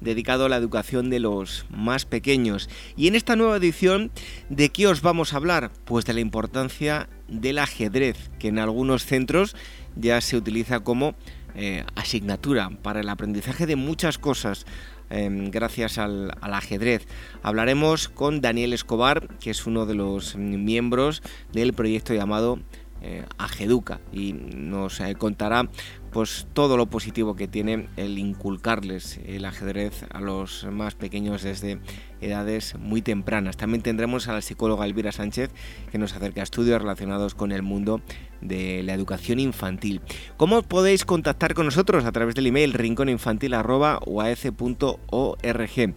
dedicado a la educación de los más pequeños. Y en esta nueva edición, ¿de qué os vamos a hablar? Pues de la importancia del ajedrez, que en algunos centros ya se utiliza como eh, asignatura para el aprendizaje de muchas cosas. Em, gracias al, ajedrez. Hablaremos con Daniel Escobar, que es uno de los miembros del proyecto llamado eh, Ajeduca y nos eh, contará pues todo lo positivo que tiene el inculcarles el ajedrez a los más pequeños desde edades muy tempranas. También tendremos a la psicóloga Elvira Sánchez que nos acerca a estudios relacionados con el mundo de la educación infantil. ¿Cómo podéis contactar con nosotros? A través del email rinconinfantil.org.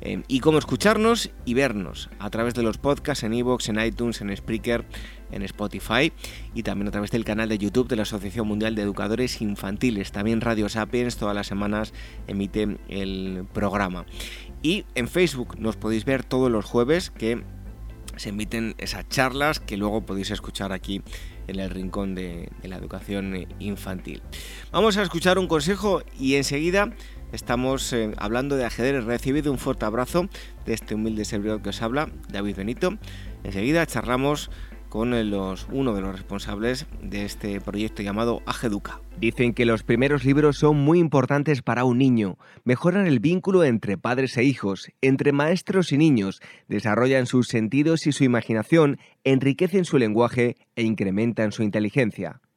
Eh, y cómo escucharnos y vernos a través de los podcasts en iVoox, en iTunes, en Spreaker, en Spotify y también a través del canal de YouTube de la Asociación Mundial de Educadores Infantiles. También Radio Sapiens todas las semanas emite el programa. Y en Facebook nos podéis ver todos los jueves que se emiten esas charlas que luego podéis escuchar aquí en el rincón de, la educación infantil. Vamos a escuchar un consejo y enseguida Estamos eh, hablando de ajedrez. Recibido un fuerte abrazo de este humilde servidor que os habla, David Benito. Enseguida charlamos con los, uno de los responsables de este proyecto llamado Ajeduca. Dicen que los primeros libros son muy importantes para un niño. Mejoran el vínculo entre padres e hijos, entre maestros y niños, desarrollan sus sentidos y su imaginación, enriquecen su lenguaje e incrementan su inteligencia.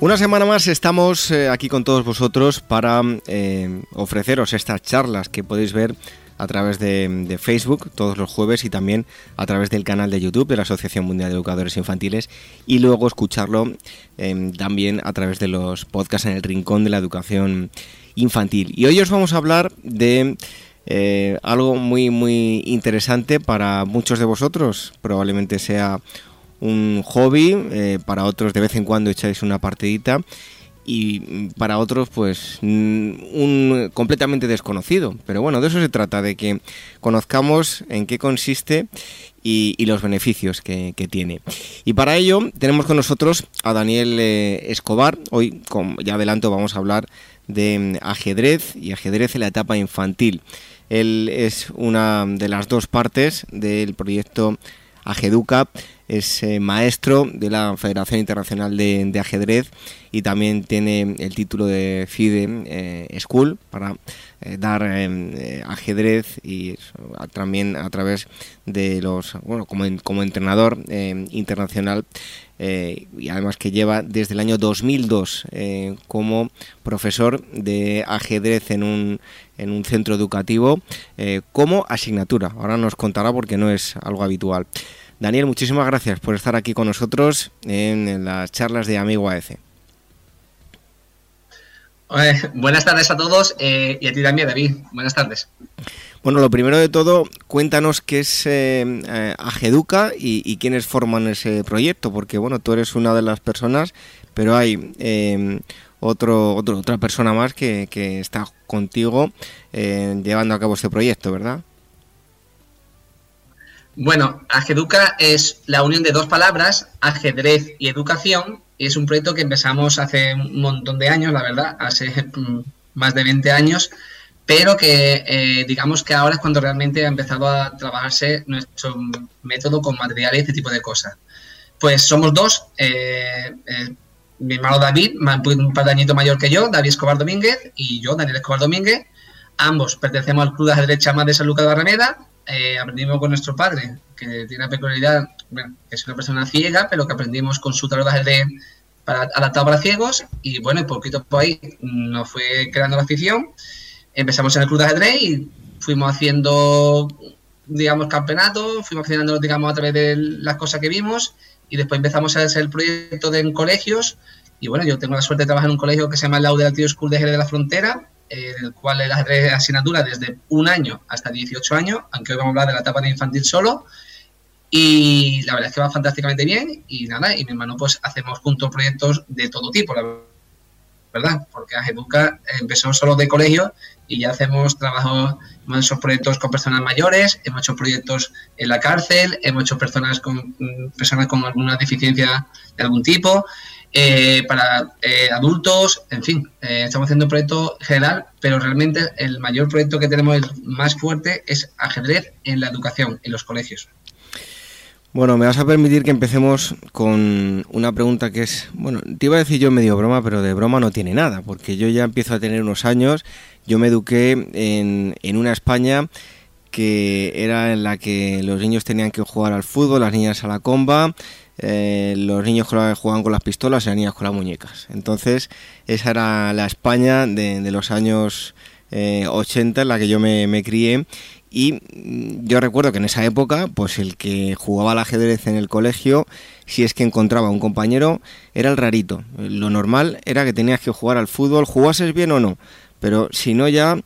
Una semana más estamos eh, aquí con todos vosotros para eh, ofreceros estas charlas que podéis ver a través de, Facebook todos los jueves y también a través del canal de YouTube de la Asociación Mundial de Educadores Infantiles y luego escucharlo em, también a través de los podcasts en el Rincón de la Educación Infantil. Y hoy os vamos a hablar de eh, algo muy muy interesante para muchos de vosotros, probablemente sea un hobby, eh, para otros de vez en cuando echáis una partidita y para otros pues un completamente desconocido. Pero bueno, de eso se trata, de que conozcamos en qué consiste y, los beneficios que, tiene. Y para ello tenemos con nosotros a Daniel eh, Escobar. Hoy, como ya adelanto, vamos a hablar de mm, ajedrez y ajedrez en la etapa infantil. Él es una de las dos partes del proyecto Ajeduca, es eh, maestro de la Federación Internacional de, Ajedrez y también tiene el título de FIDE eh, School para eh, dar ajedrez y también a través de los, bueno, como, como entrenador internacional y además que lleva desde el año 2002 como profesor de ajedrez en un, en un centro educativo como asignatura. Ahora nos contará porque no es algo habitual. Daniel, muchísimas gracias por estar aquí con nosotros en, las charlas de Amigo AEC. buenas tardes a todos eh, y a ti también, David. Buenas tardes. Bueno, lo primero de todo, cuéntanos qué es eh, eh, Ageduca y, quiénes forman ese proyecto, porque bueno, tú eres una de las personas, pero hay otro, otra persona más que, que está contigo llevando a cabo este proyecto, ¿verdad? Bueno, Ageduca es la unión de dos palabras, ajedrez y educación, y es un proyecto que empezamos hace un montón de años, la verdad, hace mm, más de 20 años, pero que eh, digamos que ahora es cuando realmente ha empezado a trabajarse nuestro método con material y este tipo de cosas. Pues somos dos, eh, eh, mi hermano David, un par de añitos mayor que yo, David Escobar Domínguez, y yo, Daniel Escobar Domínguez, ambos pertenecemos al Club de Ajedrez Chamás de San Lucas de Barrameda, eh, aprendimos con nuestro padre, que tiene una peculiaridad, bueno, que es una persona ciega, pero que aprendimos con su tablero de para, adaptado para ciegos, y bueno, y poquito por ahí nos fue creando la afición. Empezamos en el club de ajedrez y fuimos haciendo, digamos, campeonatos, fuimos haciendo, digamos, a través de las cosas que vimos, y después empezamos a hacer el proyecto de, en colegios, y bueno, yo tengo la suerte de trabajar en un colegio que se llama Laude School de Jerez de la Frontera, en el cual el ajedrez asignatura desde un año hasta 18 años, aunque hoy vamos a hablar de la etapa de infantil solo. Y la verdad es que va fantásticamente bien y nada, y mi hermano pues hacemos juntos proyectos de todo tipo, la verdad, porque Ageduca empezó solo de colegio y ya hacemos trabajos, hemos hecho proyectos con personas mayores, hemos hecho proyectos en la cárcel, hemos hecho personas con personas con alguna deficiencia de algún tipo, eh, para eh, adultos, en fin, eh, estamos haciendo un proyecto general, pero realmente el mayor proyecto que tenemos, el más fuerte, es ajedrez en la educación, en los colegios. Bueno, me vas a permitir que empecemos con una pregunta que es, bueno, te iba a decir yo medio broma, pero de broma no tiene nada, porque yo ya empiezo a tener unos años, yo me eduqué en, en una España que era en la que los niños tenían que jugar al fútbol, las niñas a la comba, eh, los niños jugaban con las pistolas y las niñas con las muñecas. Entonces, esa era la España de, los años 80 eh, en la que yo me, crié. Y mm, yo recuerdo que en esa época, pues el que jugaba al ajedrez en el colegio, si es que encontraba un compañero, era el rarito. Lo normal era que tenías que jugar al fútbol, jugases bien o no, pero si no ya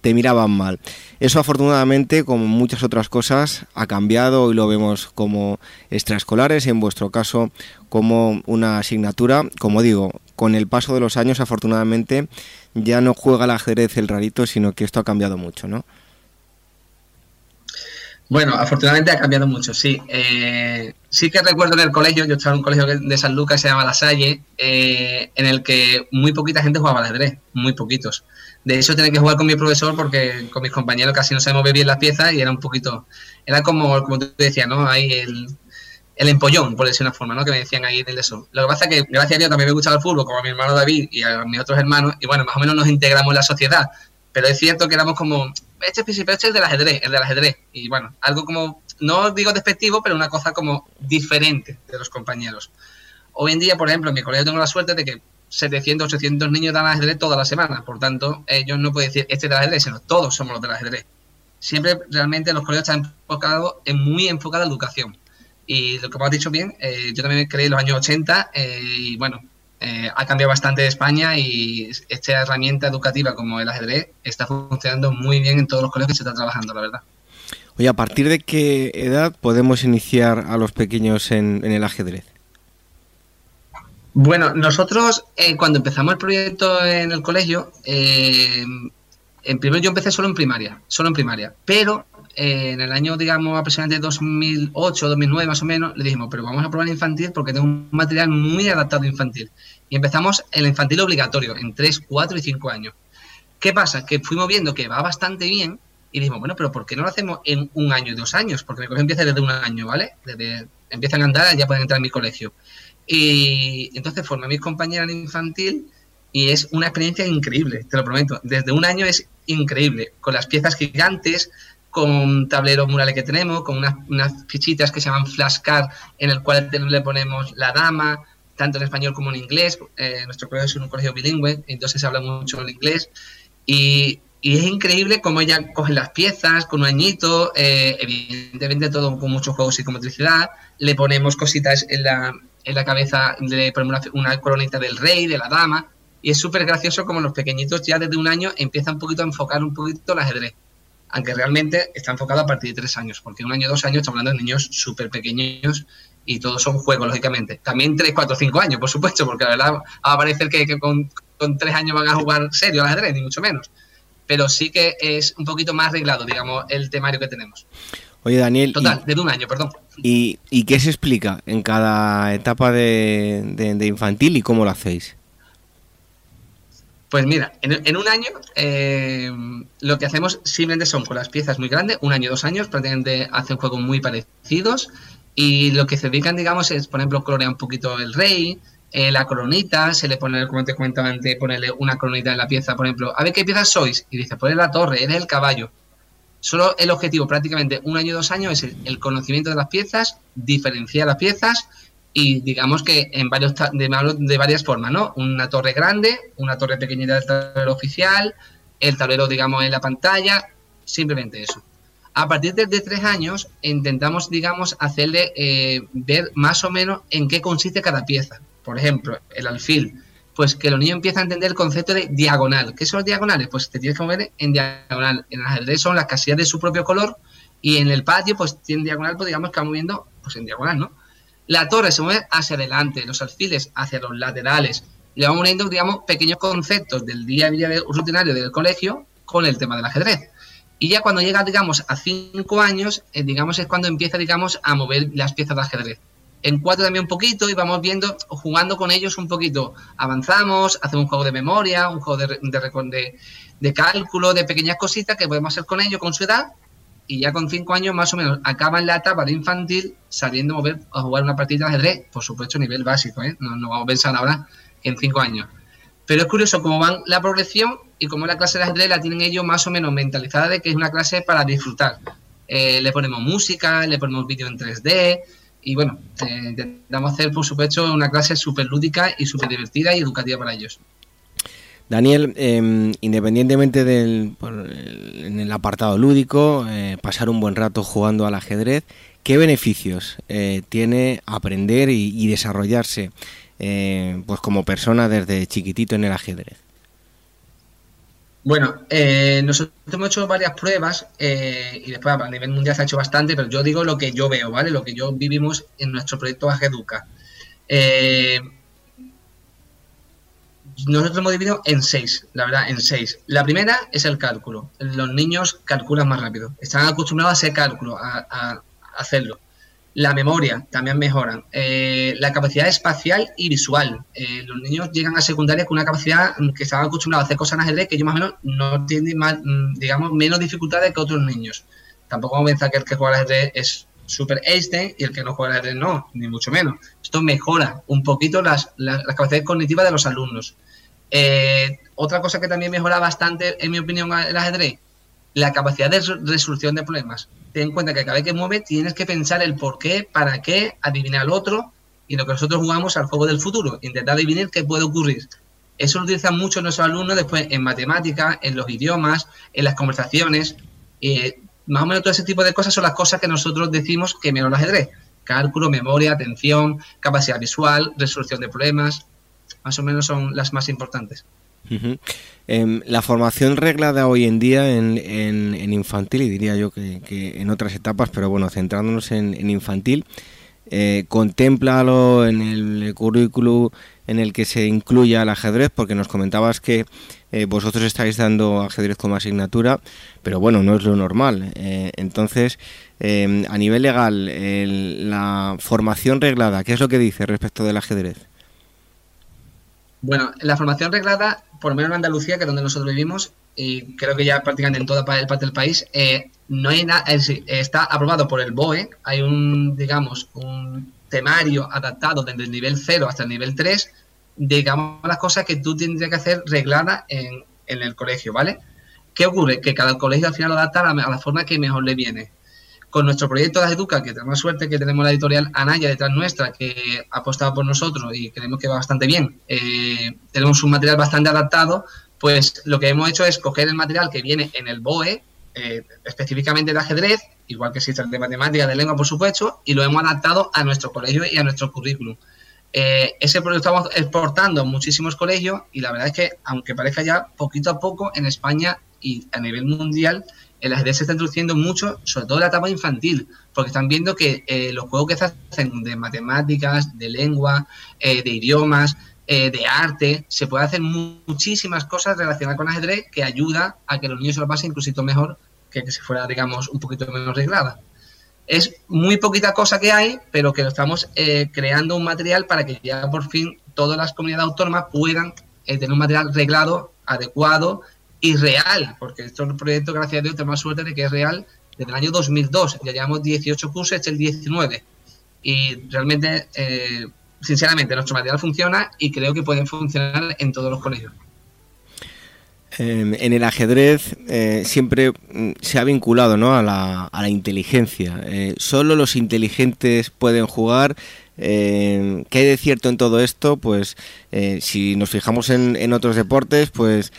te miraban mal. Eso afortunadamente, como muchas otras cosas, ha cambiado y lo vemos como extraescolares en vuestro caso como una asignatura. Como digo, con el paso de los años afortunadamente ya no juega el ajedrez el rarito, sino que esto ha cambiado mucho, ¿no? Bueno, afortunadamente ha cambiado mucho, sí. Eh, sí que recuerdo en el colegio, yo estaba en un colegio de San Lucas, se llama La Salle, eh, en el que muy poquita gente jugaba al ajedrez, muy poquitos. De hecho, tenía que jugar con mi profesor porque con mis compañeros casi no sabemos bien las piezas y era un poquito, era como, como tú decías, ¿no? Ahí el, el empollón, por decir una forma, ¿no? Que me decían ahí del eso. Lo que pasa es que, gracias a Dios, también me gustaba el fútbol, como a mi hermano David y a mis otros hermanos, y bueno, más o menos nos integramos en la sociedad. Pero es cierto que éramos como, este es el del ajedrez, el del ajedrez. Y bueno, algo como, no digo despectivo, pero una cosa como diferente de los compañeros. Hoy en día, por ejemplo, en mi colegio tengo la suerte de que 700, 800 niños dan ajedrez toda la semana. Por tanto, ellos no pueden decir este del ajedrez, sino todos somos los del ajedrez. Siempre realmente los colegios están enfocados en muy enfocada educación. Y lo que me has dicho bien, eh, yo también creí en los años 80 eh, y bueno, eh, ha cambiado bastante España y esta herramienta educativa como el ajedrez está funcionando muy bien en todos los colegios que se está trabajando, la verdad. Oye, ¿a partir de qué edad podemos iniciar a los pequeños en el ajedrez? Bueno, nosotros eh, cuando empezamos el proyecto en el colegio, eh, en primer yo empecé solo en primaria, solo en primaria, pero en el año, digamos, aproximadamente 2008, 2009 más o menos, le dijimos, pero vamos a probar infantil porque tengo un material muy adaptado infantil. Y empezamos el infantil obligatorio, en 3, 4 y 5 años. ¿Qué pasa? Que fuimos viendo que va bastante bien, Y dijimos, bueno, pero ¿por qué no lo hacemos en un año y dos años? Porque mi colegio empieza desde un año, ¿vale? Desde empiezan a andar, ya pueden entrar en mi colegio. Y entonces formé a mis compañeras en infantil y es una experiencia increíble, te lo prometo. Desde un año es increíble, con las piezas gigantes, con tableros murales que tenemos, con unas, fichitas que se llaman flashcard, en el cual le ponemos la dama, tanto en español como en inglés. Eh, nuestro colegio es un colegio bilingüe, entonces se habla mucho en inglés. Y, es increíble cómo ella coge las piezas con un añito, eh, evidentemente todo con mucho juego psicomotricidad. Le ponemos cositas en la, en la cabeza, le ponemos una, una coronita del rey, de la dama. Y es súper gracioso como los pequeñitos ya desde un año empiezan un poquito a enfocar un poquito el ajedrez aunque realmente está enfocado a partir de tres años, porque un año, dos años estamos hablando de niños súper pequeños y todos son juegos, lógicamente. También tres, cuatro, cinco años, por supuesto, porque la verdad va a parecer que, con, tres años van a jugar serio al ajedrez, ni mucho menos. Pero sí que es un poquito más arreglado, digamos, el temario que tenemos. Oye, Daniel. Total, de un año, perdón. ¿y, ¿Y qué se explica en cada etapa de, de infantil y cómo lo hacéis? Pues mira, en, un año eh, lo que hacemos simplemente son con las piezas muy grandes, un año, dos años, prácticamente hacen juegos muy parecidos y lo que se dedican, digamos, es, por ejemplo, colorear un poquito el rey, eh, la coronita, se le pone, como te comentaba antes, ponerle una coronita en la pieza, por ejemplo, a ver qué piezas sois, y dice, pues la torre, eres el caballo. Solo el objetivo, prácticamente un año, dos años, es el conocimiento de las piezas, diferenciar las piezas y digamos que en varios de, de, varias formas, ¿no? Una torre grande, una torre pequeñita del tablero oficial, el tablero, digamos, en la pantalla, simplemente eso. A partir de, tres años intentamos, digamos, hacerle eh, ver más o menos en qué consiste cada pieza. Por ejemplo, el alfil, pues que los niños empiezan a entender el concepto de diagonal. ¿Qué son los diagonales? Pues te tienes que mover en diagonal. En el ajedrez son las casillas de su propio color y en el patio, pues tiene diagonal, pues digamos que va moviendo pues en diagonal, ¿no? La torre se mueve hacia adelante, los alfiles hacia los laterales. Le vamos uniendo, digamos, pequeños conceptos del día a día rutinario del colegio con el tema del ajedrez. Y ya cuando llega, digamos, a cinco años, eh, digamos, es cuando empieza, digamos, a mover las piezas de ajedrez. En cuatro también un poquito y vamos viendo, jugando con ellos un poquito. Avanzamos, hacemos un juego de memoria, un juego de, de, de cálculo, de pequeñas cositas que podemos hacer con ellos, con su edad, y ya con cinco años más o menos acaban la etapa de infantil sabiendo mover a jugar una partida de ajedrez, por supuesto a nivel básico, ¿eh? no, vamos a pensar ahora en cinco años. Pero es curioso cómo van la progresión y cómo la clase de ajedrez la tienen ellos más o menos mentalizada de que es una clase para disfrutar. Eh, le ponemos música, le ponemos vídeo en 3D y bueno, eh, intentamos hacer por supuesto una clase súper lúdica y súper divertida y educativa para ellos. Daniel, em, independientemente del en el apartado lúdico, eh, pasar un buen rato jugando al ajedrez, ¿qué beneficios eh, tiene aprender y, desarrollarse eh, pues como persona desde chiquitito en el ajedrez? Bueno, nosotros hemos hecho varias pruebas y después a nivel mundial se ha hecho bastante, pero yo digo lo que yo veo, ¿vale? Lo que yo vivimos en nuestro proyecto Ageduca. Eh, nosotros hemos dividido en seis, la verdad, en seis. La primera es el cálculo. Los niños calculan más rápido. Están acostumbrados a hacer cálculo, a, hacerlo. La memoria también mejoran. Eh, la capacidad espacial y visual. Eh, los niños llegan a secundaria con una capacidad que estaban acostumbrados a hacer cosas en ajedrez que ellos más o menos no tienen más, mm, digamos, menos dificultades que otros niños. Tampoco vamos a pensar que el que juega al ajedrez es super Einstein y el que no juega al ajedrez no, ni mucho menos. Esto mejora un poquito las, las capacidades cognitivas de los alumnos. Eh, otra cosa que también mejora bastante, en mi opinión, el ajedrez, la capacidad de resolución de problemas. Ten en cuenta que cada vez que mueves tienes que pensar el por qué, para qué, adivinar al otro y lo que nosotros jugamos al juego del futuro, intentar adivinar qué puede ocurrir. Eso lo utilizan mucho nuestros alumnos después en matemáticas, en los idiomas, en las conversaciones. Eh, más o menos todo ese tipo de cosas son las cosas que nosotros decimos que mejor el ajedrez. Cálculo, memoria, atención, capacidad visual, resolución de problemas más o menos son las más importantes. Em, la formación reglada hoy en día en, infantil, y diría yo que, en otras etapas, pero bueno, centrándonos en, infantil, eh, contémplalo en el currículum en el que se incluya el ajedrez, porque nos comentabas que eh, vosotros estáis dando ajedrez como asignatura, pero bueno, no es lo normal. Eh, entonces, em, a nivel legal, la formación reglada, ¿qué es lo que dice respecto del ajedrez? Bueno, la formación reglada, por lo menos en Andalucía, que es donde nosotros vivimos, y creo que ya prácticamente en toda parte del país, eh, no hay nada, está aprobado por el BOE, hay un, digamos, un temario adaptado desde el nivel 0 hasta el nivel 3, digamos, las cosas que tú tendrías que hacer regladas en, en el colegio, ¿vale? ¿Qué ocurre? Que cada colegio al final lo adapta a la, forma que mejor le viene. Con nuestro proyecto de Educa, que tenemos suerte que tenemos la editorial Anaya detrás nuestra, que ha apostado por nosotros y creemos que va bastante bien, eh, tenemos un material bastante adaptado, pues lo que hemos hecho es coger el material que viene en el BOE, eh, específicamente de ajedrez, igual que existe el de matemática, de lengua, por supuesto, y lo hemos adaptado a nuestro colegio y a nuestro currículum. Eh, ese proyecto estamos exportando a muchísimos colegios y la verdad es que, aunque parezca ya poquito a poco, en España y a nivel mundial, el ajedrez se está introduciendo mucho, sobre todo en la etapa infantil, porque están viendo que eh, los juegos que se hacen de matemáticas, de lengua, de idiomas, de arte, se puede hacer muchísimas cosas relacionadas con ajedrez que ayuda a que los niños se lo pasen incluso mejor que, que si fuera, digamos, un poquito menos reglada. Es muy poquita cosa que hay, pero que estamos eh, creando un material para que ya por fin todas las comunidades autónomas puedan eh, tener un material reglado, adecuado y real, porque esto es un proyecto, gracias a Dios, tenemos suerte de que es real desde el año 2002. Ya llevamos 18 cursos, este es el 19. Y realmente, eh, sinceramente, nuestro material funciona y creo que puede funcionar en todos los colegios. En el ajedrez eh, siempre mm, se ha vinculado ¿no? a, la, a la inteligencia. Eh, solo los inteligentes pueden jugar. Eh, ¿Qué hay de cierto en todo esto? Pues si nos fijamos en, en, otros deportes, pues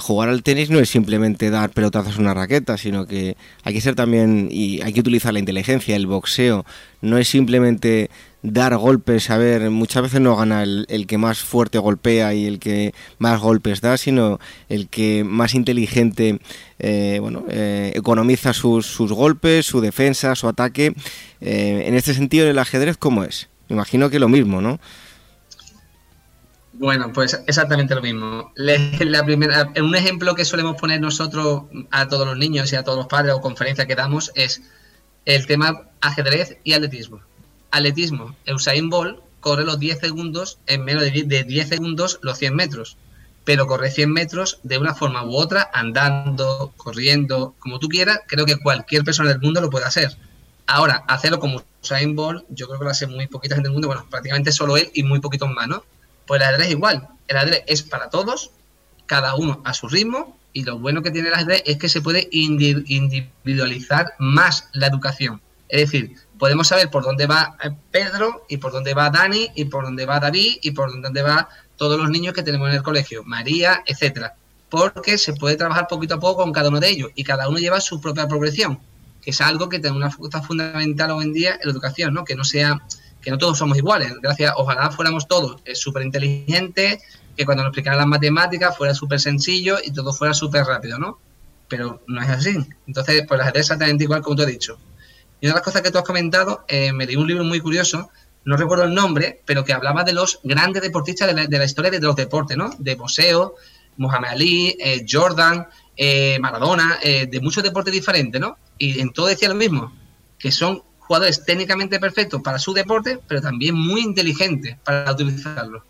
jugar al tenis no es simplemente dar pelotazos a una raqueta, sino que hay que ser también y hay que utilizar la inteligencia. El boxeo no es simplemente dar golpes, a ver, muchas veces no gana el, que más fuerte golpea y el que más golpes da, sino el que más inteligente, eh, bueno, eh, economiza sus, sus, golpes, su defensa, su ataque. Eh, en este sentido, el ajedrez, ¿cómo es? Imagino que lo mismo, ¿no? Bueno, pues exactamente lo mismo. La primera, un ejemplo que solemos poner nosotros a todos los niños y a todos los padres o conferencias que damos es el tema ajedrez y atletismo atletismo, Usain Bolt corre los 10 segundos, en menos de 10, segundos, los 100 metros. Pero corre 100 metros de una forma u otra, andando, corriendo, como tú quieras, creo que cualquier persona del mundo lo puede hacer. Ahora, hacerlo como Usain Bolt, yo creo que lo hace muy poquita gente del mundo, bueno, prácticamente solo él y muy poquitos más, ¿no? Pues el ajedrez es igual. El ajedrez es para todos, cada uno a su ritmo, y lo bueno que tiene el ajedrez es que se puede individualizar más la educación. Es decir, podemos saber por dónde va eh, Pedro y por dónde va Dani y por dónde va David y por dónde va todos los niños que tenemos en el colegio, María, etcétera, porque se puede trabajar poquito a poco con cada uno de ellos y cada uno lleva su propia progresión, que es algo que tiene una fuerza fundamental hoy en día en la educación, ¿no? Que no sea que no todos somos iguales. Gracias, ojalá fuéramos todos súper inteligentes, que cuando nos explicaran las matemáticas fuera súper sencillo y todo fuera súper rápido, ¿no? Pero no es así. Entonces, pues la gente es exactamente igual como tú has dicho. Y una de las cosas que tú has comentado, eh, me leí un libro muy curioso, no recuerdo el nombre, pero que hablaba de los grandes deportistas de la, historia de los deportes, ¿no? De boxeo, Muhammad Ali, eh, Jordan, eh, Maradona, de muchos deportes diferentes, ¿no? Y en todo decía lo mismo, que son jugadores técnicamente perfectos para su deporte, pero también muy inteligentes para utilizarlo.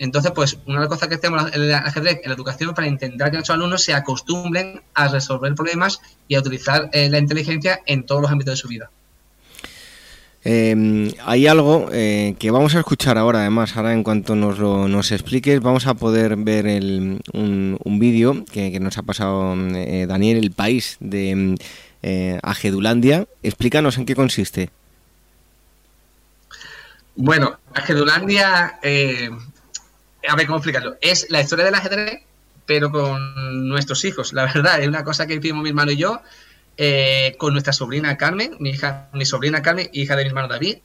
Entonces, pues, una de las cosas que hacemos en el ajedrez, en la educación, para intentar que nuestros alumnos se acostumbren a resolver problemas y a utilizar eh, la inteligencia en todos los ámbitos de su vida. Em, hay algo eh, que vamos a escuchar ahora, además, ahora en cuanto nos lo nos expliques, vamos a poder ver un, vídeo que, nos ha pasado eh, Daniel, el país de Agedulandia. Explícanos en qué consiste. Bueno, Agedulandia a ver cómo explicarlo. Es la historia del ajedrez, pero con nuestros hijos. La verdad, es una cosa que hicimos mi hermano y yo, eh, con nuestra sobrina Carmen, mi hija, mi sobrina Carmen, hija de mi hermano David.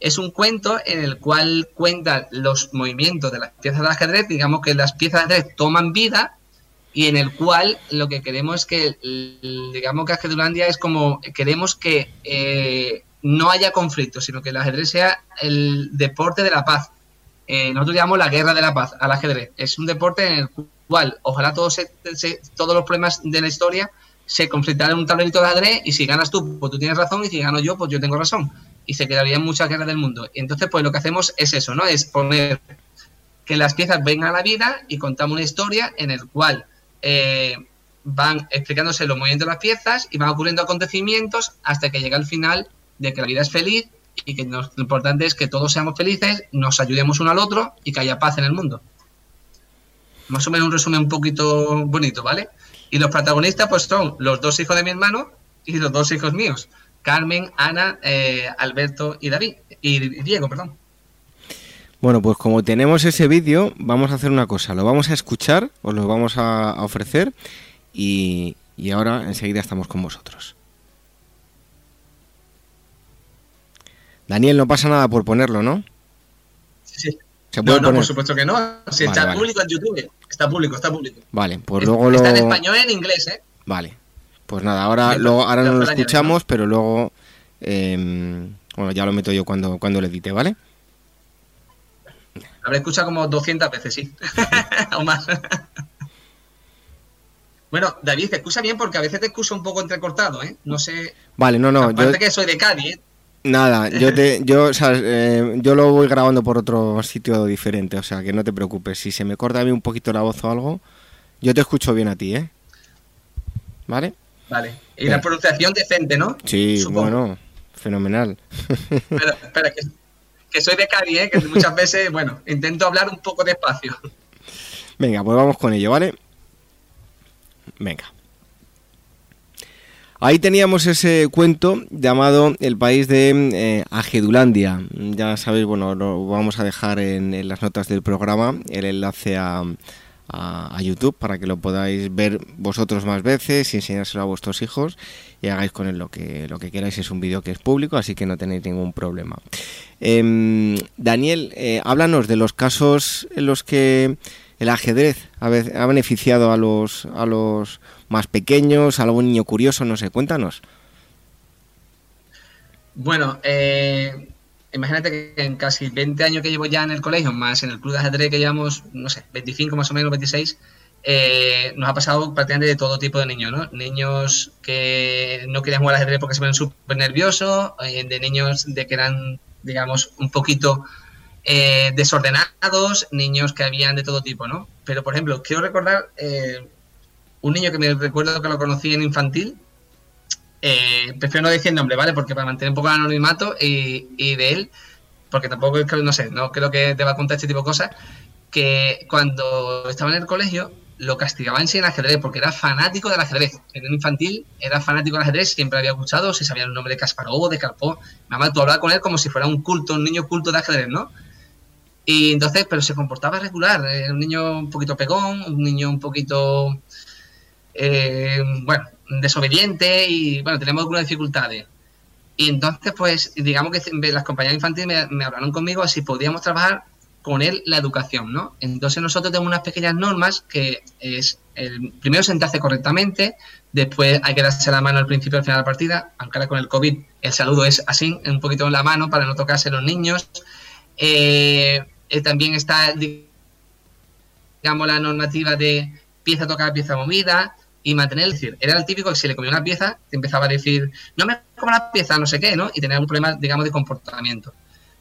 Es un cuento en el cual cuenta los movimientos de las piezas de ajedrez, digamos que las piezas de ajedrez toman vida y en el cual lo que queremos es que, digamos que Ajedrelandia es como, queremos que eh, no haya conflicto, sino que el ajedrez sea el deporte de la paz eh, nosotros llamamos la guerra de la paz al ajedrez. Es un deporte en el cual ojalá todos, todos los problemas de la historia se conflictaran en un tablerito de ajedrez y si ganas tú, pues tú tienes razón y si gano yo, pues yo tengo razón. Y se quedarían muchas guerras del mundo. Y entonces, pues lo que hacemos es eso, ¿no? Es poner que las piezas vengan a la vida y contamos una historia en el cual eh, van explicándose los movimientos de las piezas y van ocurriendo acontecimientos hasta que llega el final de que la vida es feliz y que lo importante es que todos seamos felices, nos ayudemos uno al otro y que haya paz en el mundo. Más o menos un resumen un poquito bonito, ¿vale? Y los protagonistas pues son los dos hijos de mi hermano y los dos hijos míos, Carmen, Ana, eh, Alberto y David, y Diego, perdón. Bueno, pues como tenemos ese vídeo, vamos a hacer una cosa, lo vamos a escuchar, os lo vamos a, ofrecer y, y ahora enseguida estamos con vosotros. Daniel, no pasa nada por ponerlo, ¿no? Sí, sí. ¿Se puede no, no, por supuesto que no. Si está público en YouTube. Está público, está público. Vale, pues luego lo... Está en español y en inglés, ¿eh? Vale. Pues nada, ahora, luego, ahora no lo escuchamos, pero luego... Eh, bueno, ya lo meto yo cuando, cuando lo edite, ¿vale? Habré escuchado como 200 veces, sí. o más. bueno, David, te excusa bien porque a veces te excusa un poco entrecortado, ¿eh? No sé... Vale, no, no. Aparte que soy de Cádiz, ¿eh? Nada, yo te, yo, o sea, eh, yo lo voy grabando por otro sitio diferente, o sea que no te preocupes. Si se me corta a mí un poquito la voz o algo, yo te escucho bien a ti, ¿eh? ¿Vale? Vale. Y la pronunciación decente, ¿no? Sí, bueno, fenomenal. Pero, espera, que, soy de Cari, ¿eh? Que muchas veces, bueno, intento hablar un poco despacio. Venga, pues vamos con ello, ¿vale? Venga. Ahí teníamos ese cuento llamado El país de eh, Agedulandia. Ya sabéis, bueno, lo vamos a dejar en, las notas del programa el enlace a, YouTube para que lo podáis ver vosotros más veces y enseñárselo a vuestros hijos y hagáis con él lo que, lo que queráis. Es un vídeo que es público, así que no tenéis ningún problema. Em, Daniel, eh, háblanos de los casos en los que el ajedrez ha, ha beneficiado a los, a los más pequeños, algún niño curioso, no sé, cuéntanos. Bueno, eh, imagínate que en casi 20 años que llevo ya en el colegio, más en el club de ajedrez que llevamos, no sé, 25 más o menos, 26, eh, nos ha pasado prácticamente de todo tipo de niños, ¿no? Niños que no querían jugar al ajedrez porque se ven súper nerviosos, eh, de niños de que eran, digamos, un poquito desordenados, niños que habían de todo tipo, ¿no? Pero, por ejemplo, quiero recordar un niño que me recuerdo que lo conocí en infantil, eh, prefiero no decir el nombre, ¿vale? Porque para mantener un poco el anonimato y, de él, porque tampoco es que, no sé, no creo que te va a contar este tipo de cosas, que cuando estaba en el colegio lo castigaban sin ajedrez, porque era fanático del ajedrez. En el infantil era fanático del ajedrez, siempre había escuchado, si sabía el nombre de Kasparov, de Karpov. Mamá, tú hablabas con él como si fuera un culto, un niño culto de ajedrez, ¿no? Y entonces, pero se comportaba regular, era un niño un poquito pegón, un niño un poquito eh, bueno, desobediente y bueno, tenemos algunas dificultades. Y entonces, pues, digamos que las compañías infantiles me, hablaron conmigo si podíamos trabajar con él la educación, ¿no? Entonces nosotros tenemos unas pequeñas normas que es el primero sentarse correctamente, después hay que darse la mano al principio y al final de la partida, aunque ahora con el COVID el saludo es así, un poquito en la mano para no tocarse los niños. Eh, eh, también está, digamos, la normativa de pieza tocada, pieza movida, y mantener, es decir, era el típico que si le comía una pieza, empezaba a decir, no me como la pieza, no sé qué, ¿no? Y tenía un problema, digamos, de comportamiento.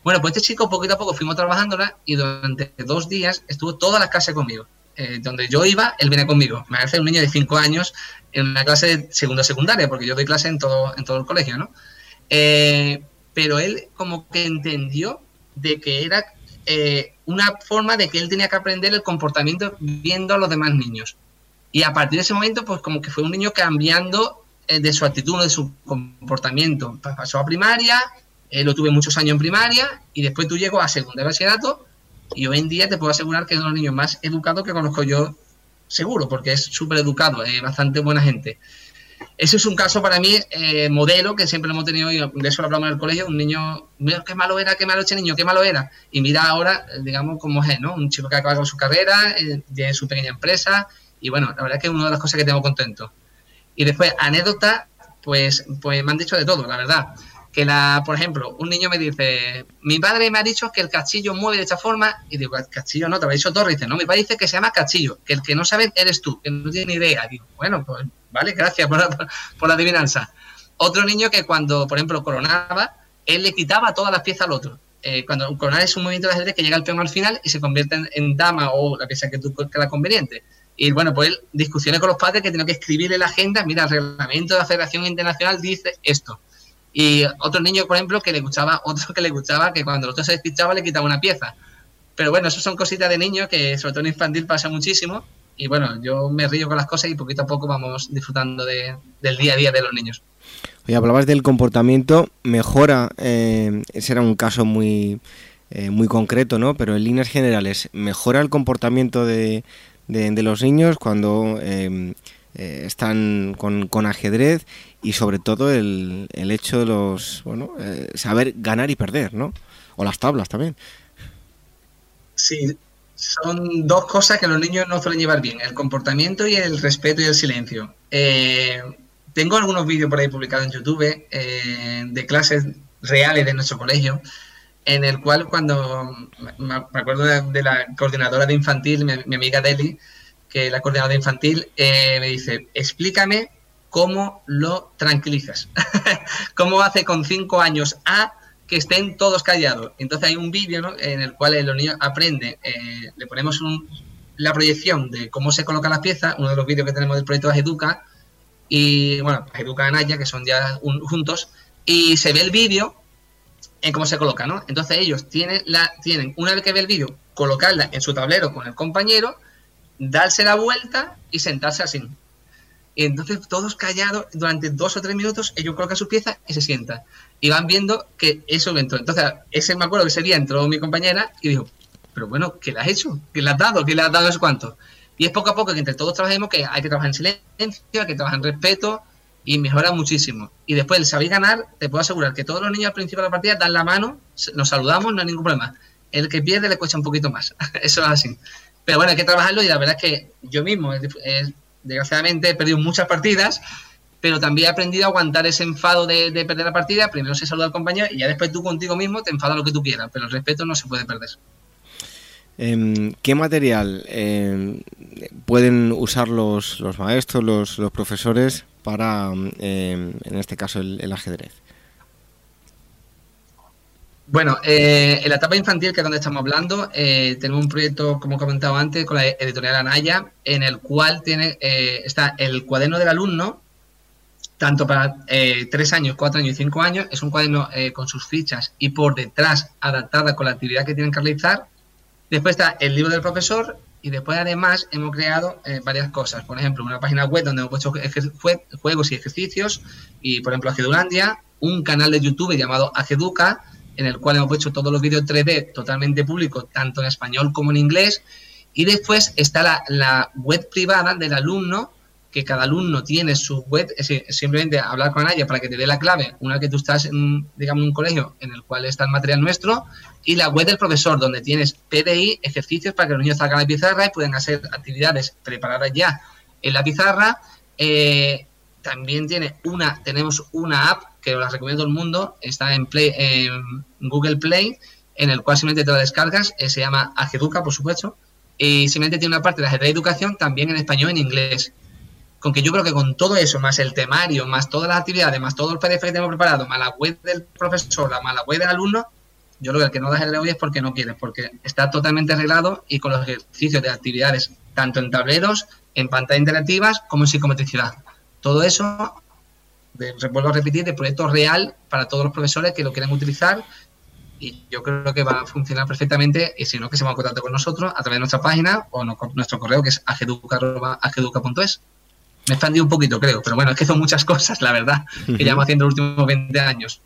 Bueno, pues este chico poquito a poco fuimos trabajándola y durante dos días estuvo toda la clase conmigo. Eh, donde yo iba, él viene conmigo. Me hace un niño de cinco años en una clase de segundo secundaria, porque yo doy clase en todo, en todo el colegio, ¿no? Eh, pero él como que entendió de que era eh, una forma de que él tenía que aprender el comportamiento viendo a los demás niños. Y a partir de ese momento, pues como que fue un niño cambiando eh, de su actitud, de su comportamiento. Pasó a primaria, eh, lo tuve muchos años en primaria y después tú llegó a segundo de bachillerato y hoy en día te puedo asegurar que es uno de los niños más educados que conozco yo, seguro, porque es súper educado, es bastante buena gente. Ese es un caso para mí eh, modelo que siempre lo hemos tenido, y de eso lo hablamos en el colegio, un niño, mira qué malo era, qué malo ese niño, qué malo era. Y mira ahora, digamos, cómo es, ¿no? Un chico que acaba con su carrera, tiene su pequeña empresa, y bueno, la verdad es que es una de las cosas que tengo contento. Y después, anécdota, pues, pues me han dicho de todo, la verdad. Que la, por ejemplo, un niño me dice, mi padre me ha dicho que el cachillo mueve de esta forma, y digo, cachillo no, te lo ha dicho Torres, dice, no, mi padre dice que se llama cachillo, que el que no sabe eres tú, que no tiene idea. Digo, bueno, pues vale, gracias por la, adivinanza. Otro niño que cuando, por ejemplo, coronaba, él le quitaba todas las piezas al otro. Eh, cuando coronar es un movimiento de ajedrez que llega al peón al final y se convierte en, dama o la pieza que tú la conveniente Y bueno, pues discusiones con los padres que tienen que escribirle la agenda, mira, el reglamento de la Federación Internacional dice esto. Y otro niño, por ejemplo, que le gustaba, otro que le gustaba que cuando el otro se despichaba le quitaba una pieza. Pero bueno, eso son cositas de niños que sobre todo en infantil pasa muchísimo. Y bueno, yo me río con las cosas y poquito a poco vamos disfrutando del día a día de los niños. Oye, hablabas del comportamiento, mejora, eh, ese era un caso muy, eh, muy concreto, ¿no? Pero en líneas generales, ¿mejora el comportamiento de, de, los niños cuando em, eh, están con, con, ajedrez y sobre todo el, el hecho de los, bueno, eh, saber ganar y perder, ¿no? O las tablas también. Sí, son dos cosas que los niños no suelen llevar bien, el comportamiento y el respeto y el silencio. Eh, tengo algunos vídeos por ahí publicados en YouTube de clases reales de nuestro colegio, en el cual cuando me acuerdo de, la coordinadora de infantil, mi, amiga Deli, que es la coordinadora de infantil, eh, me dice, explícame cómo lo tranquilizas. ¿Cómo hace con cinco años A que estén todos callados? Entonces hay un vídeo en el cual los niños aprenden, eh, le ponemos la proyección de cómo se colocan las piezas, uno de los vídeos que tenemos del proyecto Educa, y bueno, Educa Anaya, que son ya juntos, y se ve el vídeo en cómo se coloca, ¿no? Entonces ellos tienen, la, tienen una vez que ve el vídeo, colocarla en su tablero con el compañero, darse la vuelta y sentarse así. Y entonces todos callados, durante dos o tres minutos, ellos colocan su pieza y se sientan. Y van viendo que eso entró. Entonces, ese me acuerdo que ese día entró mi compañera y dijo, pero bueno, ¿qué le has hecho? ¿Qué le has dado? ¿Qué le has dado eso cuánto? Y es poco a poco que entre todos trabajemos que hay que trabajar en silencio, hay que trabajar en respeto y mejora muchísimo. Y después el saber ganar, te puedo asegurar que todos los niños al principio de la partida dan la mano, nos saludamos, no hay ningún problema. El que pierde le cuesta un poquito más. Eso es así. Pero bueno, hay que trabajarlo y la verdad es que yo mismo, desgraciadamente, he perdido muchas partidas, pero también he aprendido a aguantar ese enfado de, perder la partida. Primero se saluda al compañero y ya después tú contigo mismo te enfadas lo que tú quieras, pero el respeto no se puede perder. Em, ¿Qué material em, pueden usar los, los maestros, los, profesores para, em, en este caso, el, ajedrez? Bueno, eh, en la etapa infantil, que es donde estamos hablando, eh, tenemos un proyecto, como comentaba antes, con la editorial Anaya, en el cual tiene, eh, está el cuaderno del alumno, tanto para tres años, cuatro años y cinco años. Es un cuaderno con sus fichas y por detrás adaptada con la actividad que tienen que realizar Después está el libro del profesor y después además hemos creado eh, varias cosas. Por ejemplo, una página web donde hemos puesto juegos y ejercicios y, por ejemplo, Agedulandia, un canal de YouTube llamado Ageduca, en el cual hemos puesto todos los vídeos 3D totalmente públicos, tanto en español como en inglés. Y después está la, la web privada del alumno que cada alumno tiene su web, es simplemente hablar con ella para que te dé la clave, una que tú estás en, digamos, un colegio en el cual está el material nuestro, y la web del profesor, donde tienes PDI, ejercicios para que los niños salgan la pizarra y puedan hacer actividades preparadas ya en la pizarra. Eh, también tiene una, tenemos una app que os la recomiendo todo el mundo, está en, Play, en Google Play, en el cual simplemente te la descargas, eh, se llama Ageduca, por supuesto, y simplemente tiene una parte de ajedrez de educación también en español y en inglés con que yo creo que con todo eso, más el temario, más todas las actividades, más todo el PDF que tenemos preparado, más la web del profesor, más la web del alumno, yo creo que el que no da el hoy es porque no quiere, porque está totalmente arreglado y con los ejercicios de actividades, tanto en tableros, en pantallas interactivas, como en psicometricidad. Todo eso, de, vuelvo a repetir, de proyecto real para todos los profesores que lo quieren utilizar y yo creo que va a funcionar perfectamente y si no, que se van a contactar con nosotros a través de nuestra página o nuestro correo que es ageduca.es. Me he expandido un poquito, creo, pero bueno, es que son muchas cosas, la verdad, que llevamos haciendo los últimos 20 años.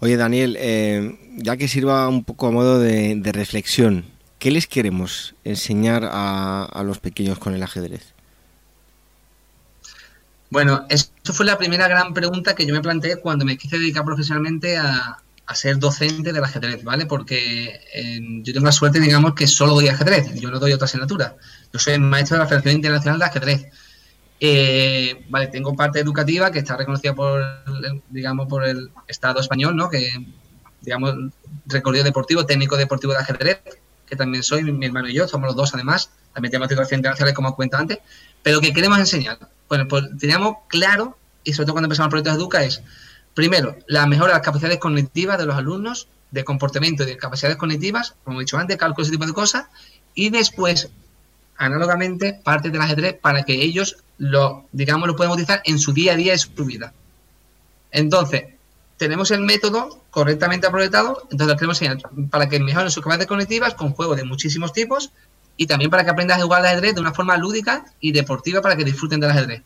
Oye, Daniel, eh, ya que sirva un poco a modo de, reflexión, ¿qué les queremos enseñar a, los pequeños con el ajedrez? Bueno, eso fue la primera gran pregunta que yo me planteé cuando me quise dedicar profesionalmente a, ser docente del ajedrez, ¿vale? Porque eh, yo tengo la suerte, digamos, que solo doy ajedrez, yo no doy otra asignatura. Yo soy maestro de la Federación Internacional de Ajedrez. Eh, vale, tengo parte educativa que está reconocida por, digamos, por el Estado español, ¿no? Que, digamos, recorrido deportivo, técnico deportivo de ajedrez, que también soy, mi, hermano y yo, somos los dos además, también tenemos titulación internacional, como os cuento antes, pero que queremos enseñar. Bueno, pues teníamos claro, y sobre todo cuando empezamos el proyecto de Educa, es, primero, la mejora de las capacidades cognitivas de los alumnos, de comportamiento y de capacidades cognitivas, como he dicho antes, cálculo, ese tipo de cosas, y después análogamente partes del ajedrez para que ellos lo, digamos, lo puedan utilizar en su día a día y su vida. Entonces, tenemos el método correctamente aprovechado, entonces lo queremos enseñar para que mejoren sus capacidades cognitivas con juegos de muchísimos tipos y también para que aprendan a jugar al ajedrez de una forma lúdica y deportiva para que disfruten del ajedrez.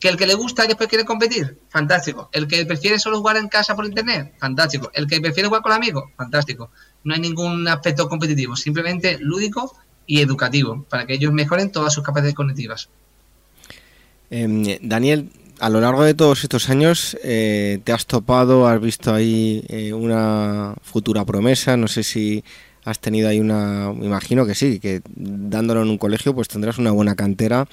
¿Que el que le gusta y después quiere competir? Fantástico. ¿El que prefiere solo jugar en casa por internet? Fantástico. ¿El que prefiere jugar con amigos? Fantástico. No hay ningún aspecto competitivo, simplemente lúdico y educativo, para que ellos mejoren todas sus capacidades cognitivas. Em, Daniel, a lo largo de todos estos años, eh, ¿te has topado, has visto ahí eh, una futura promesa? No sé si has tenido ahí una, me imagino que sí, que dándolo en un colegio pues tendrás una buena cantera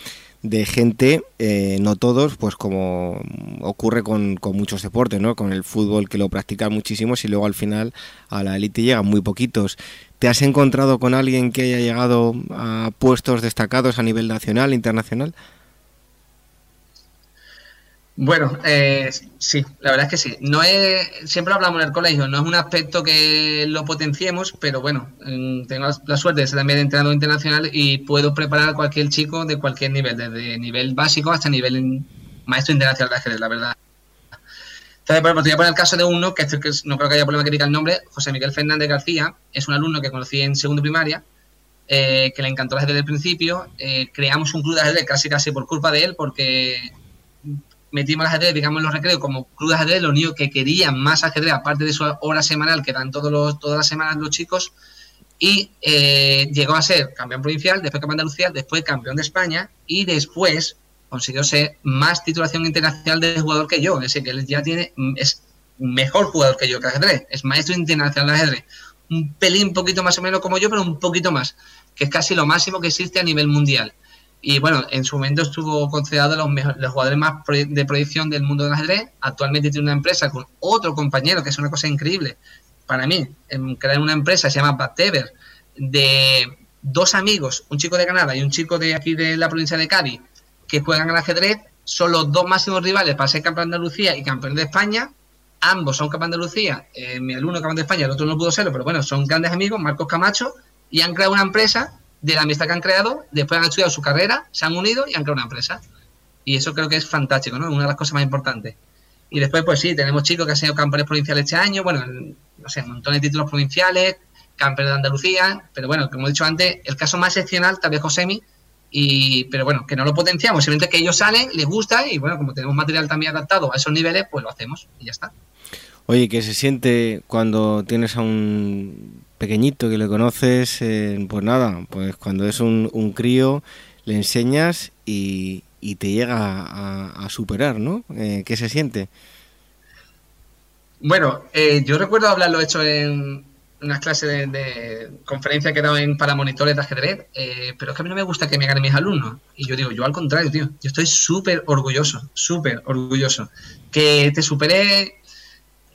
de gente, eh, no todos, pues como ocurre con, con, muchos deportes, ¿no? Con el fútbol que lo practican muchísimos y luego al final a la élite llegan muy poquitos. ¿Te has encontrado con alguien que haya llegado a puestos destacados a nivel nacional, internacional? Bueno, eh, sí, la verdad es que sí. No es, siempre hablamos en el colegio, no es un aspecto que lo potenciemos, pero bueno, mm, tengo la suerte de ser también entrenador internacional y puedo preparar a cualquier chico de cualquier nivel, desde nivel básico hasta nivel maestro internacional de ajedrez, la verdad. Entonces, por ejemplo, te voy a poner el caso de uno, que, no creo que haya problema que diga el nombre, José Miguel Fernández García, es un alumno que conocí en segundo primaria, eh, que le encantó el ajedrez desde el principio. Eh, creamos un club de ajedrez casi casi por culpa de él, porque metimos el ajedrez, digamos, los recreos como club de ajedrez, los niños que querían más ajedrez, aparte de su hora semanal que dan todos los, todas las semanas los chicos, y eh, llegó a ser campeón provincial, después campeón de Andalucía, después campeón de España, y después consiguió ser más titulación internacional de jugador que yo, es decir, que él ya tiene, es mejor jugador que yo que ajedrez, es maestro internacional de ajedrez, un pelín poquito más o menos como yo, pero un poquito más, que es casi lo máximo que existe a nivel mundial. Y bueno, en su momento estuvo considerado los, los jugadores más de proyección del mundo del ajedrez. Actualmente tiene una empresa con otro compañero, que es una cosa increíble para mí, en crear una empresa, se llama Bactever, de dos amigos, un chico de Canadá y un chico de aquí de la provincia de Cádiz, que juegan al ajedrez. Son los dos máximos rivales para ser campeón de Andalucía y campeón de España. Ambos son campeón de Andalucía. Eh, mi alumno campeón de España, el otro no pudo serlo, pero bueno, son grandes amigos, Marcos Camacho, y han creado una empresa de la amistad que han creado, después han estudiado su carrera, se han unido y han creado una empresa. Y eso creo que es fantástico, ¿no? Una de las cosas más importantes. Y después, pues sí, tenemos chicos que han sido campeones provinciales este año, bueno, no sé, un montón de títulos provinciales, campeones de Andalucía, pero bueno, como he dicho antes, el caso más excepcional tal vez Josemi, y, pero bueno, que no lo potenciamos, simplemente que ellos salen, les gusta y bueno, como tenemos material también adaptado a esos niveles, pues lo hacemos y ya está. Oye, ¿qué se siente cuando tienes a un pequeñito que le conoces? Eh, pues nada, pues cuando es un, crío le enseñas y, te llega a, superar, ¿no? Eh, ¿Qué se siente? Bueno, eh, yo recuerdo haberlo hecho en unas clases de, conferencia que he dado en, para monitores de ajedrez, pero es que a mí no me gusta que me ganen mis alumnos. Y yo digo, yo al contrario, tío, yo estoy súper orgulloso, súper orgulloso. Que te supere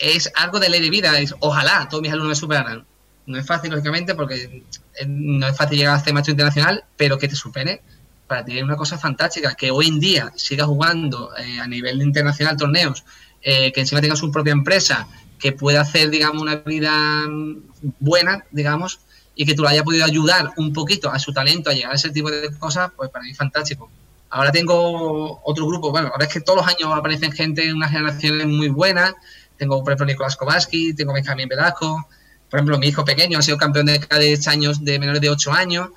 es algo de ley de vida. Es, ojalá todos mis alumnos me superaran. No es fácil, lógicamente, porque no es fácil llegar a hacer maestro internacional, pero que te supere para ti es una cosa fantástica. Que hoy en día sigas jugando eh, a nivel internacional torneos, eh, que encima tenga su propia empresa, que pueda hacer, digamos, una vida buena, digamos, y que tú lo hayas podido ayudar un poquito a su talento a llegar a ese tipo de cosas, pues para mí es fantástico. Ahora tengo otro grupo, bueno, ahora es que todos los años aparecen gente en unas generaciones muy buenas, tengo, por ejemplo, Nicolás Kovarsky, tengo Benjamín Velasco. Por ejemplo, mi hijo pequeño ha sido campeón de cada años de menores de 8 años.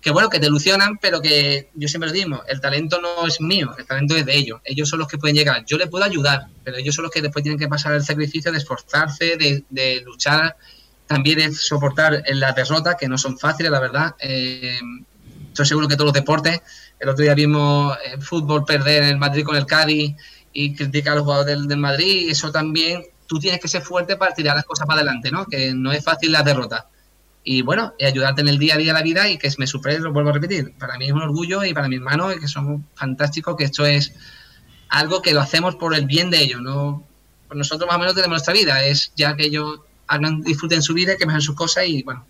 Que bueno, que te ilusionan, pero que yo siempre lo digo, el talento no es mío, el talento es de ellos. Ellos son los que pueden llegar. Yo les puedo ayudar, pero ellos son los que después tienen que pasar el sacrificio de esforzarse, de, luchar, también de soportar las derrotas, que no son fáciles, la verdad. Eh, estoy seguro que todos los deportes, el otro día vimos el fútbol perder en el Madrid con el Cádiz y critica a los jugadores del, Madrid, y eso también tú tienes que ser fuerte para tirar las cosas para adelante, ¿no? Que no es fácil la derrota. Y bueno, ayudarte en el día a día la vida y que me supere, lo vuelvo a repetir. Para mí es un orgullo y para mi hermano, que son fantásticos, que esto es algo que lo hacemos por el bien de ellos, ¿no? Pues nosotros más o menos tenemos nuestra vida, es ya que ellos hagan, disfruten su vida, que mejoren sus cosas y bueno,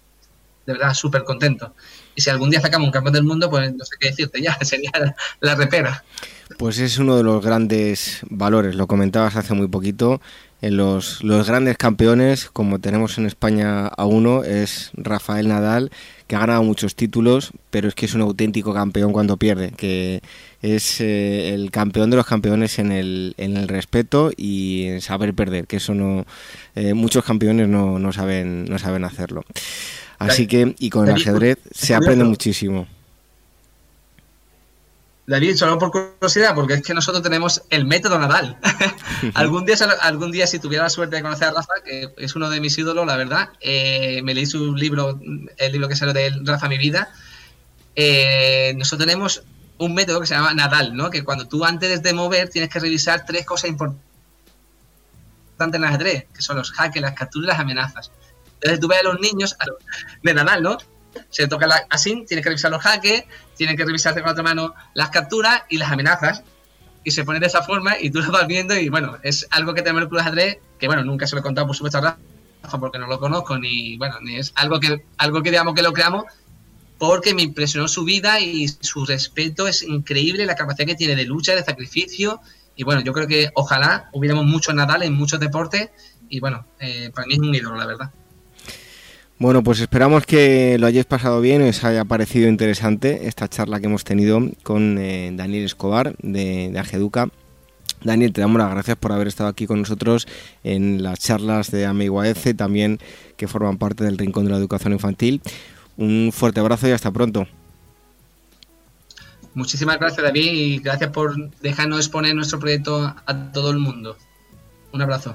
de verdad súper contento. Y si algún día sacamos un campeón del mundo, pues no sé qué decirte ya, sería la repera. Pues es uno de los grandes valores, lo comentabas hace muy poquito, en los, los grandes campeones, como tenemos en España a uno, es Rafael Nadal, que ha ganado muchos títulos, pero es que es un auténtico campeón cuando pierde, que es eh, el campeón de los campeones en el, en el respeto y en saber perder, que eso no eh, muchos campeones no, no, saben no saben hacerlo. Así que y con el ajedrez se aprende muchísimo. David, solo por curiosidad, porque es que nosotros tenemos el método Nadal. algún, día, algún día, si tuviera la suerte de conocer a Rafa, que es uno de mis ídolos, la verdad, eh, me leí su libro, el libro que salió de Rafa Mi Vida. Eh, nosotros tenemos un método que se llama Nadal, ¿no? Que cuando tú antes de mover tienes que revisar tres cosas importantes en ajedrez, que son los jaques, las capturas y las amenazas. Entonces tú ves a los niños de Nadal, ¿no? Se toca así, tiene que revisar los jaques, tiene que revisar con la otra mano las capturas y las amenazas. Y se pone de esa forma y tú lo vas viendo y bueno, es algo que tenemos en el Club Ajedrez, que bueno, nunca se lo he contado por supuesto a Rafa porque no lo conozco ni bueno, ni es algo que, algo que digamos que lo creamos porque me impresionó su vida y su respeto es increíble, la capacidad que tiene de lucha, de sacrificio y bueno, yo creo que ojalá hubiéramos muchos Nadal en muchos deportes y bueno, eh, para mí es un ídolo, la verdad. Bueno, pues esperamos que lo hayáis pasado bien, os haya parecido interesante esta charla que hemos tenido con eh, Daniel Escobar de, de Ageduca. Daniel, te damos las gracias por haber estado aquí con nosotros en las charlas de Amigo también que forman parte del Rincón de la Educación Infantil. Un fuerte abrazo y hasta pronto. Muchísimas gracias David y gracias por dejarnos exponer nuestro proyecto a todo el mundo. Un abrazo.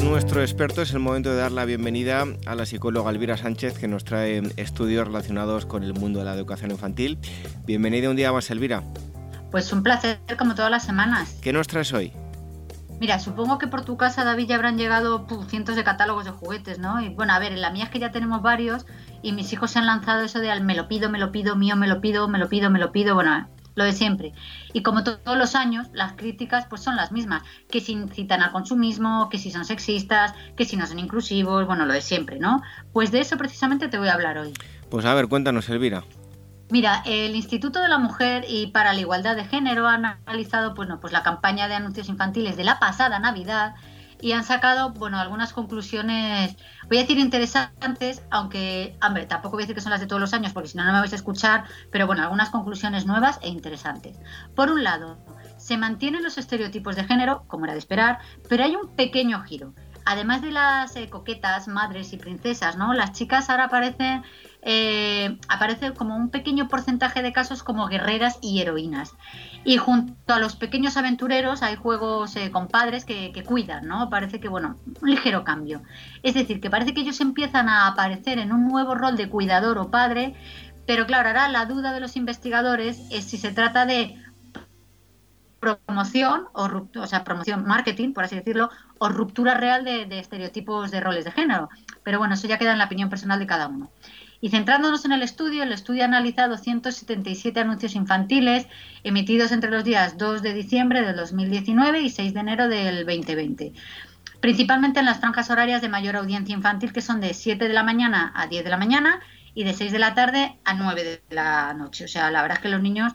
Nuestro experto, es el momento de dar la bienvenida a la psicóloga Elvira Sánchez, que nos trae estudios relacionados con el mundo de la educación infantil. Bienvenida un día más, Elvira. Pues un placer, como todas las semanas. ¿Qué nos traes hoy? Mira, supongo que por tu casa, David, ya habrán llegado cientos de catálogos de juguetes, ¿no? Y bueno, a ver, en la mía es que ya tenemos varios y mis hijos se han lanzado eso de al me lo pido, me lo pido, mío, me lo pido, me lo pido, me lo pido. Bueno, lo de siempre. Y como todos los años, las críticas pues son las mismas, que si incitan al consumismo, que si son sexistas, que si no son inclusivos, bueno, lo de siempre, ¿no? Pues de eso precisamente te voy a hablar hoy. Pues a ver, cuéntanos, Elvira. Mira, el Instituto de la Mujer y para la Igualdad de Género ha analizado pues, no, pues la campaña de anuncios infantiles de la pasada Navidad y han sacado, bueno, algunas conclusiones, voy a decir interesantes, aunque, hombre, tampoco voy a decir que son las de todos los años, porque si no, no me vais a escuchar, pero bueno, algunas conclusiones nuevas e interesantes. Por un lado, se mantienen los estereotipos de género, como era de esperar, pero hay un pequeño giro. Además de las eh, coquetas, madres y princesas, ¿no? Las chicas ahora aparecen eh, aparece como un pequeño porcentaje de casos como guerreras y heroínas. Y junto a los pequeños aventureros hay juegos eh, con padres que, cuidan, ¿no? Parece que, bueno, un ligero cambio. Es decir, que parece que ellos empiezan a aparecer en un nuevo rol de cuidador o padre, pero claro, ahora la duda de los investigadores es si se trata de promoción o, o sea, promoción marketing, por así decirlo, o ruptura real de, de estereotipos de roles de género. Pero bueno, eso ya queda en la opinión personal de cada uno. Y centrándonos en el estudio, el estudio ha analizado 177 anuncios infantiles emitidos entre los días 2 de diciembre del 2019 y 6 de enero del 2020 principalmente en las franjas horarias de mayor audiencia infantil, que son de 7 de la mañana a 10 de la mañana y de 6 de la tarde a 9 de la noche. O sea, la verdad es que los niños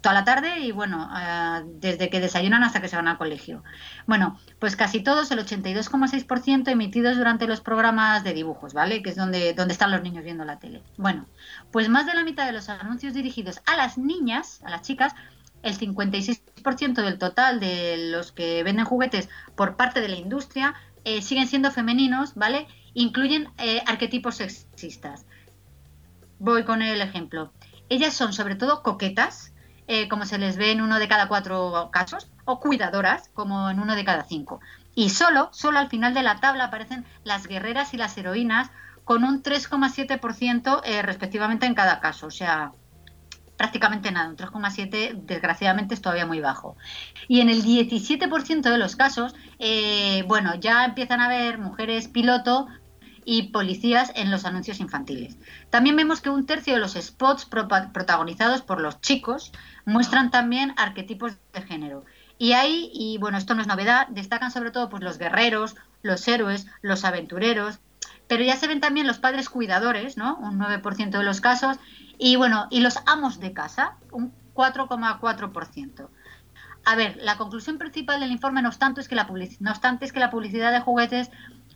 toda la tarde y bueno, eh, desde que desayunan hasta que se van al colegio. Bueno, pues casi todos, el 82,6% emitidos durante los programas de dibujos, ¿vale? Que es donde, donde están los niños viendo la tele. Bueno, pues más de la mitad de los anuncios dirigidos a las niñas, a las chicas, el 56% del total de los que venden juguetes por parte de la industria eh, siguen siendo femeninos, ¿vale? Incluyen eh, arquetipos sexistas. Voy con el ejemplo. Ellas son sobre todo coquetas, eh, como se les ve en uno de cada cuatro casos, o cuidadoras, como en uno de cada cinco. Y solo, solo al final de la tabla aparecen las guerreras y las heroínas, con un 3,7% eh, respectivamente en cada caso. O sea, prácticamente nada, un 3,7 desgraciadamente es todavía muy bajo. Y en el 17% de los casos, eh, bueno, ya empiezan a haber mujeres piloto y policías en los anuncios infantiles. También vemos que un tercio de los spots protagonizados por los chicos muestran también arquetipos de género. Y ahí, y bueno, esto no es novedad, destacan sobre todo pues, los guerreros, los héroes, los aventureros, pero ya se ven también los padres cuidadores, ¿no? Un 9% de los casos, y bueno, y los amos de casa, un 4,4%. A ver, la conclusión principal del informe, no obstante, es que la, no obstante, es que la publicidad de juguetes,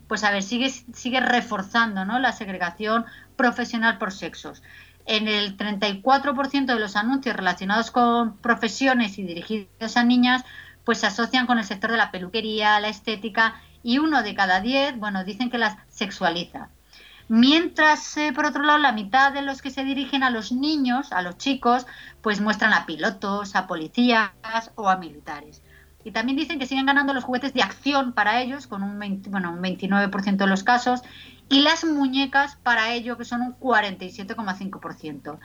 pues a ver, sigue, sigue reforzando la segregación profesional por sexos. En el 34% de los anuncios relacionados con profesiones y dirigidos a niñas, pues se asocian con el sector de la peluquería, la estética y uno de cada diez, bueno, dicen que las sexualiza. Mientras, eh, por otro lado, la mitad de los que se dirigen a los niños, a los chicos, pues muestran a pilotos, a policías o a militares. Y también dicen que siguen ganando los juguetes de acción para ellos, con un, bueno, un 29% de los casos, y las muñecas para ello, que son un 47,5%.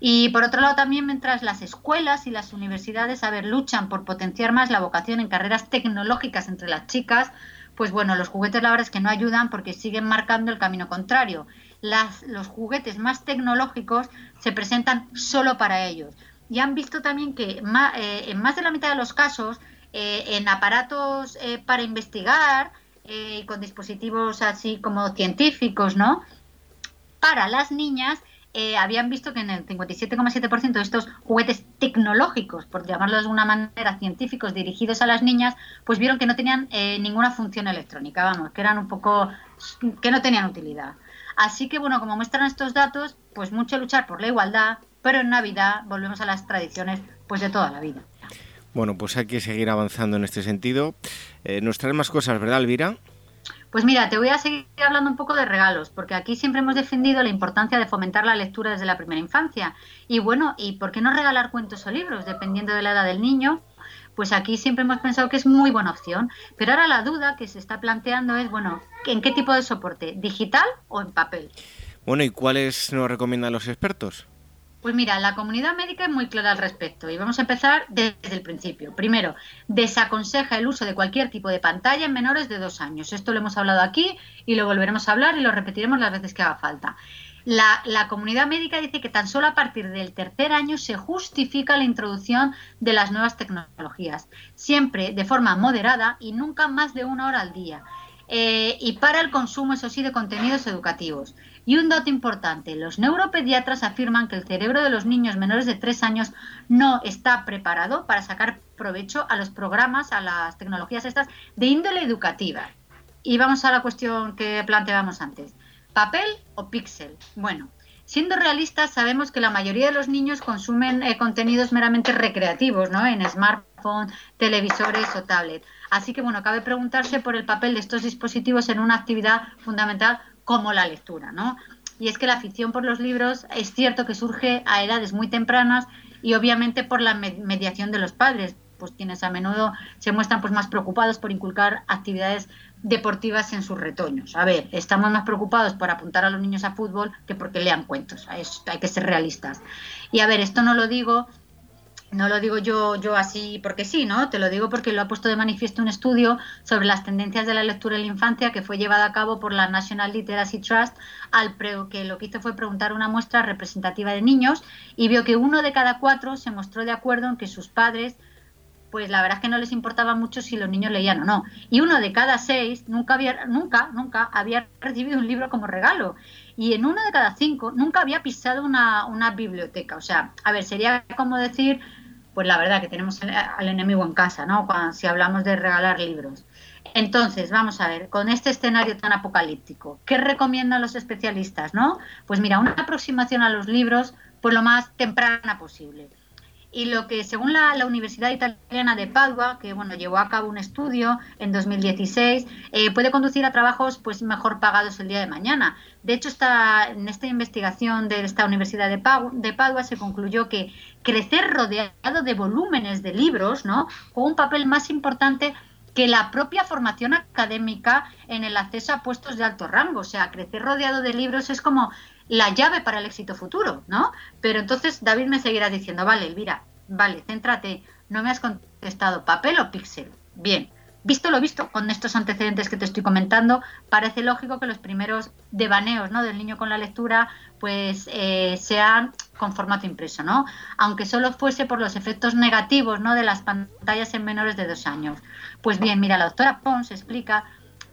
Y por otro lado también mientras las escuelas y las universidades a ver, luchan por potenciar más la vocación en carreras tecnológicas entre las chicas, pues bueno, los juguetes la verdad es que no ayudan porque siguen marcando el camino contrario. Las, los juguetes más tecnológicos se presentan solo para ellos. Y han visto también que eh, en más de la mitad de los casos, en aparatos eh, para investigar y con dispositivos así como científicos, ¿no? Para las niñas eh, habían visto que en el 57,7% de estos juguetes tecnológicos, por llamarlo de alguna manera científicos, dirigidos a las niñas, pues vieron que no tenían eh, ninguna función electrónica, vamos, que eran un poco, que no tenían utilidad. Así que, bueno, como muestran estos datos, pues mucho luchar por la igualdad, pero en Navidad volvemos a las tradiciones pues de toda la vida. Bueno, pues hay que seguir avanzando en este sentido. Eh, nos traen más cosas, ¿verdad, Elvira? Pues mira, te voy a seguir hablando un poco de regalos, porque aquí siempre hemos defendido la importancia de fomentar la lectura desde la primera infancia. Y bueno, ¿y por qué no regalar cuentos o libros, dependiendo de la edad del niño? Pues aquí siempre hemos pensado que es muy buena opción. Pero ahora la duda que se está planteando es, bueno, ¿en qué tipo de soporte? ¿Digital o en papel? Bueno, ¿y cuáles nos recomiendan los expertos? Pues mira, la comunidad médica es muy clara al respecto y vamos a empezar desde el principio. Primero, desaconseja el uso de cualquier tipo de pantalla en menores de dos años. Esto lo hemos hablado aquí y lo volveremos a hablar y lo repetiremos las veces que haga falta. La, comunidad médica dice que tan solo a partir del tercer año se justifica la introducción de las nuevas tecnologías, siempre de forma moderada y nunca más de una hora al día. Eh, y para el consumo, eso sí, de contenidos educativos. Y un dato importante, los neuropediatras afirman que el cerebro de los niños menores de 3 años no está preparado para sacar provecho a los programas, a las tecnologías estas de índole educativa. Y vamos a la cuestión que planteábamos antes. ¿Papel o píxel? Bueno, siendo realistas, sabemos que la mayoría de los niños consumen eh, contenidos meramente recreativos, ¿no? En smartphone, televisores o tablet. Así que, bueno, cabe preguntarse por el papel de estos dispositivos en una actividad fundamental como la lectura, ¿no? Y es que la afición por los libros es cierto que surge a edades muy tempranas y obviamente por la mediación de los padres, pues quienes a menudo se muestran pues más preocupados por inculcar actividades deportivas en sus retoños. A ver, estamos más preocupados por apuntar a los niños a fútbol que porque lean cuentos. hay que ser realistas. Y a ver, esto no lo digo no lo digo yo, yo así porque sí, ¿no? Te lo digo porque lo ha puesto de manifiesto un estudio sobre las tendencias de la lectura en la infancia que fue llevado a cabo por la National Literacy Trust, al que lo que hizo fue preguntar una muestra representativa de niños y vio que uno de cada cuatro se mostró de acuerdo en que sus padres, pues la verdad es que no les importaba mucho si los niños leían o no. Y uno de cada seis nunca había, nunca, nunca había recibido un libro como regalo y en uno de cada cinco nunca había pisado una, una, biblioteca. O sea, a ver, sería como decir pues la verdad que tenemos al enemigo en casa, ¿no? Si hablamos de regalar libros. Entonces, vamos a ver, con este escenario tan apocalíptico, ¿qué recomiendan los especialistas, no? Pues mira, una aproximación a los libros, pues lo más temprana posible y lo que según la, Universidad Italiana de Padua, que bueno, llevó a cabo un estudio en 2016, eh, puede conducir a trabajos pues mejor pagados el día de mañana. De hecho, está, en esta investigación de esta Universidad de, de Padua se concluyó que crecer rodeado de volúmenes de libros, ¿no? Juega un papel más importante que la propia formación académica en el acceso a puestos de alto rango. O sea, crecer rodeado de libros es como la llave para el éxito futuro, ¿no? Pero entonces David me seguirá diciendo, vale, Elvira, vale, céntrate, no me has contestado, papel o píxel. Bien, visto lo visto, con estos antecedentes que te estoy comentando, parece lógico que los primeros devaneos ¿no? del niño con la lectura pues eh, sean con formato impreso, ¿no? Aunque solo fuese por los efectos negativos ¿no? de las pantallas en menores de dos años. Pues bien, mira, la doctora Pons explica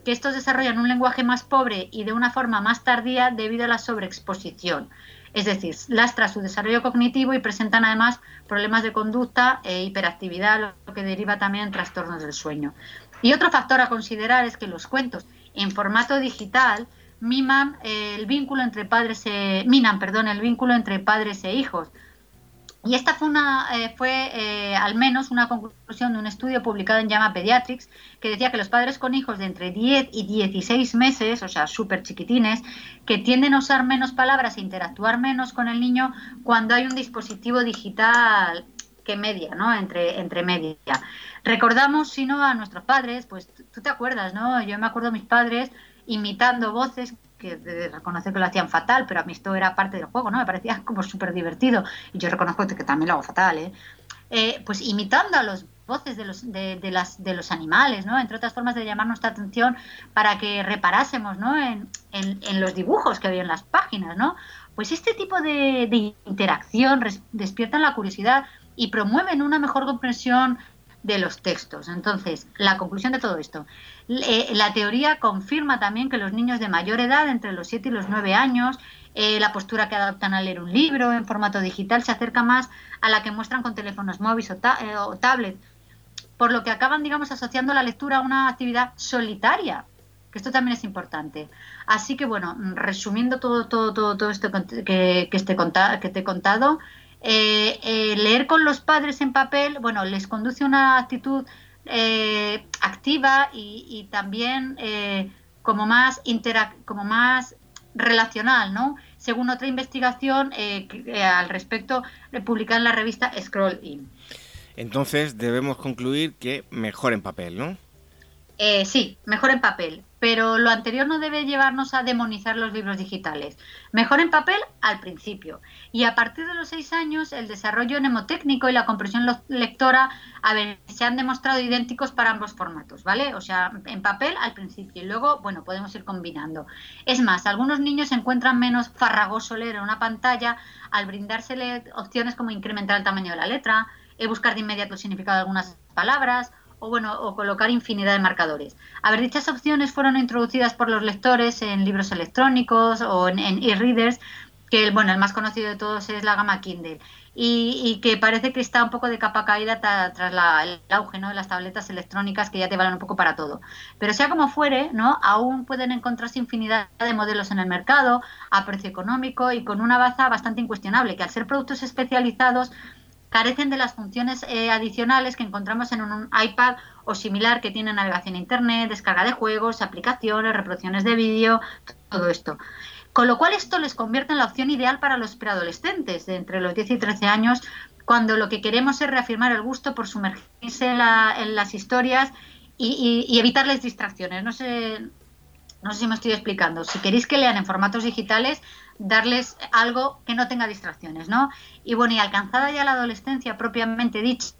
que estos desarrollan un lenguaje más pobre y de una forma más tardía debido a la sobreexposición. Es decir, lastra su desarrollo cognitivo y presentan además problemas de conducta e hiperactividad, lo que deriva también en trastornos del sueño. Y otro factor a considerar es que los cuentos en formato digital miman el vínculo entre padres e, minan, perdón, el vínculo entre padres e hijos, y esta fue, una, eh, fue eh, al menos una conclusión de un estudio publicado en Llama Pediatrics que decía que los padres con hijos de entre 10 y 16 meses, o sea, súper chiquitines, que tienden a usar menos palabras e interactuar menos con el niño cuando hay un dispositivo digital que media, ¿no? Entre, entre media. Recordamos, si no, a nuestros padres, pues tú te acuerdas, ¿no? Yo me acuerdo de mis padres imitando voces que reconocer que lo hacían fatal, pero a mí esto era parte del juego, ¿no? Me parecía como súper divertido. Y yo reconozco que también lo hago fatal, ¿eh? eh pues imitando a los voces de los, de, las, de los animales, ¿no? Entre otras formas de llamar nuestra atención para que reparásemos, ¿no? En, en, los dibujos que había en las páginas, ¿no? Pues este tipo de, interacción despiertan la curiosidad y promueven una mejor comprensión de los textos. Entonces, la conclusión de todo esto. Eh, la teoría confirma también que los niños de mayor edad, entre los 7 y los 9 años, eh, la postura que adoptan al leer un libro en formato digital se acerca más a la que muestran con teléfonos móviles o, eh, o tablets, por lo que acaban, digamos, asociando la lectura a una actividad solitaria, que esto también es importante. Así que, bueno, resumiendo todo, todo, todo, todo esto que, que, este que te he contado, eh, eh, leer con los padres en papel, bueno, les conduce una actitud eh, activa y, también como más como más relacional, ¿no? Según otra investigación al respecto publicada en la revista Scroll In. Entonces debemos concluir que mejor en papel, ¿no? Sí, mejor en papel pero lo anterior no debe llevarnos a demonizar los libros digitales. Mejor en papel al principio. Y a partir de los seis años, el desarrollo mnemotécnico y la comprensión lectora se han demostrado idénticos para ambos formatos, ¿vale? O sea, en papel al principio y luego, bueno, podemos ir combinando. Es más, algunos niños se encuentran menos farragoso leer en una pantalla al brindársele opciones como incrementar el tamaño de la letra, eh, buscar de inmediato el significado de algunas palabras o bueno, o colocar infinidad de marcadores. A ver, dichas opciones fueron introducidas por los lectores en libros electrónicos o en e-readers, que bueno, el más conocido de todos es la gama Kindle. Y, que parece que está un poco de capa caída tras el auge ¿no? de las tabletas electrónicas que ya te valen un poco para todo. Pero sea como fuere, ¿no? aún pueden encontrarse infinidad de modelos en el mercado a precio económico y con una baza bastante incuestionable, que al ser productos especializados carecen de las funciones eh, adicionales que encontramos en un iPad o similar que tiene navegación a Internet, descarga de juegos, aplicaciones, reproducciones de vídeo, todo esto. Con lo cual esto les convierte en la opción ideal para los preadolescentes de entre los 10 y 13 años, cuando lo que queremos es reafirmar el gusto por sumergirse en, las historias y, y, evitarles distracciones. No sé, no sé si me estoy explicando. Si queréis que lean en formatos digitales, darles algo que no tenga distracciones, ¿no? Y bueno, y alcanzada ya la adolescencia propiamente dicha,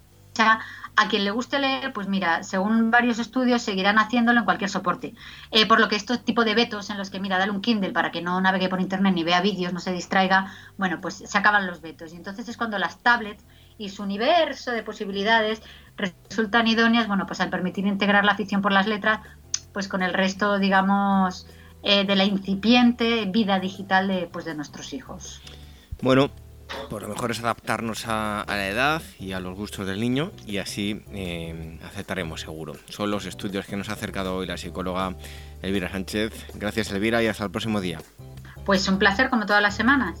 a quien le guste leer, pues mira, según varios estudios seguirán haciéndolo en cualquier soporte. Eh, por lo que estos tipo de vetos en los que, mira, dale un Kindle para que no navegue por internet ni vea vídeos, no se distraiga, bueno, pues se acaban los vetos. Y entonces es cuando las tablets y su universo de posibilidades resultan idóneas, bueno, pues al permitir integrar la afición por las letras, pues con el resto, digamos, eh, de la incipiente vida digital de, pues, de nuestros hijos. Bueno, pues lo mejor es adaptarnos a, la edad y a los gustos del niño y así eh, aceptaremos seguro. Son los estudios que nos ha acercado hoy la psicóloga Elvira Sánchez. Gracias Elvira y hasta el próximo día. Pues un placer como todas las semanas.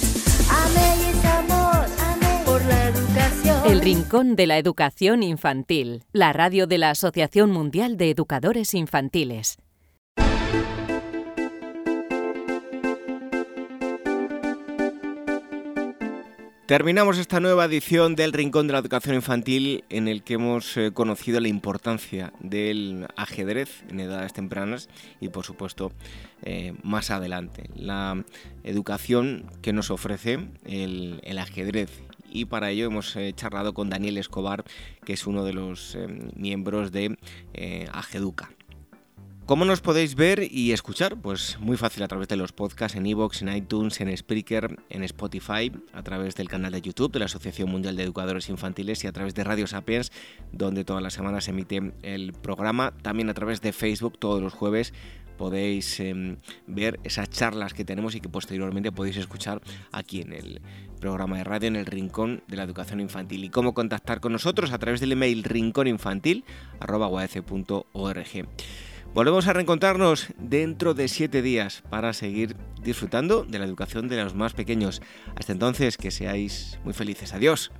El Rincón de la Educación Infantil, la radio de la Asociación Mundial de Educadores Infantiles. Terminamos esta nueva edición del Rincón de la Educación Infantil en el que hemos eh, conocido la importancia del ajedrez en edades tempranas y por supuesto eh, más adelante. La educación que nos ofrece el, ajedrez y para ello hemos eh, charlado con Daniel Escobar, que es uno de los miembros de Ageduca. ¿Cómo nos podéis ver y escuchar? Pues muy fácil a través de los podcasts en iVoox, en iTunes, en Spreaker, en Spotify, a través del canal de YouTube de la Asociación Mundial de Educadores Infantiles y a través de Radio Sapiens, donde todas las semanas se emite el programa. También a través de Facebook todos los jueves podéis em, ver esas charlas que tenemos y que posteriormente podéis escuchar aquí en el programa de radio en el Rincón de la Educación Infantil. Y cómo contactar con nosotros a través del email rincóninfantil.org. Volvemos a reencontrarnos dentro de siete días para seguir disfrutando de la educación de los más pequeños. Hasta entonces, que seáis muy felices. Adiós.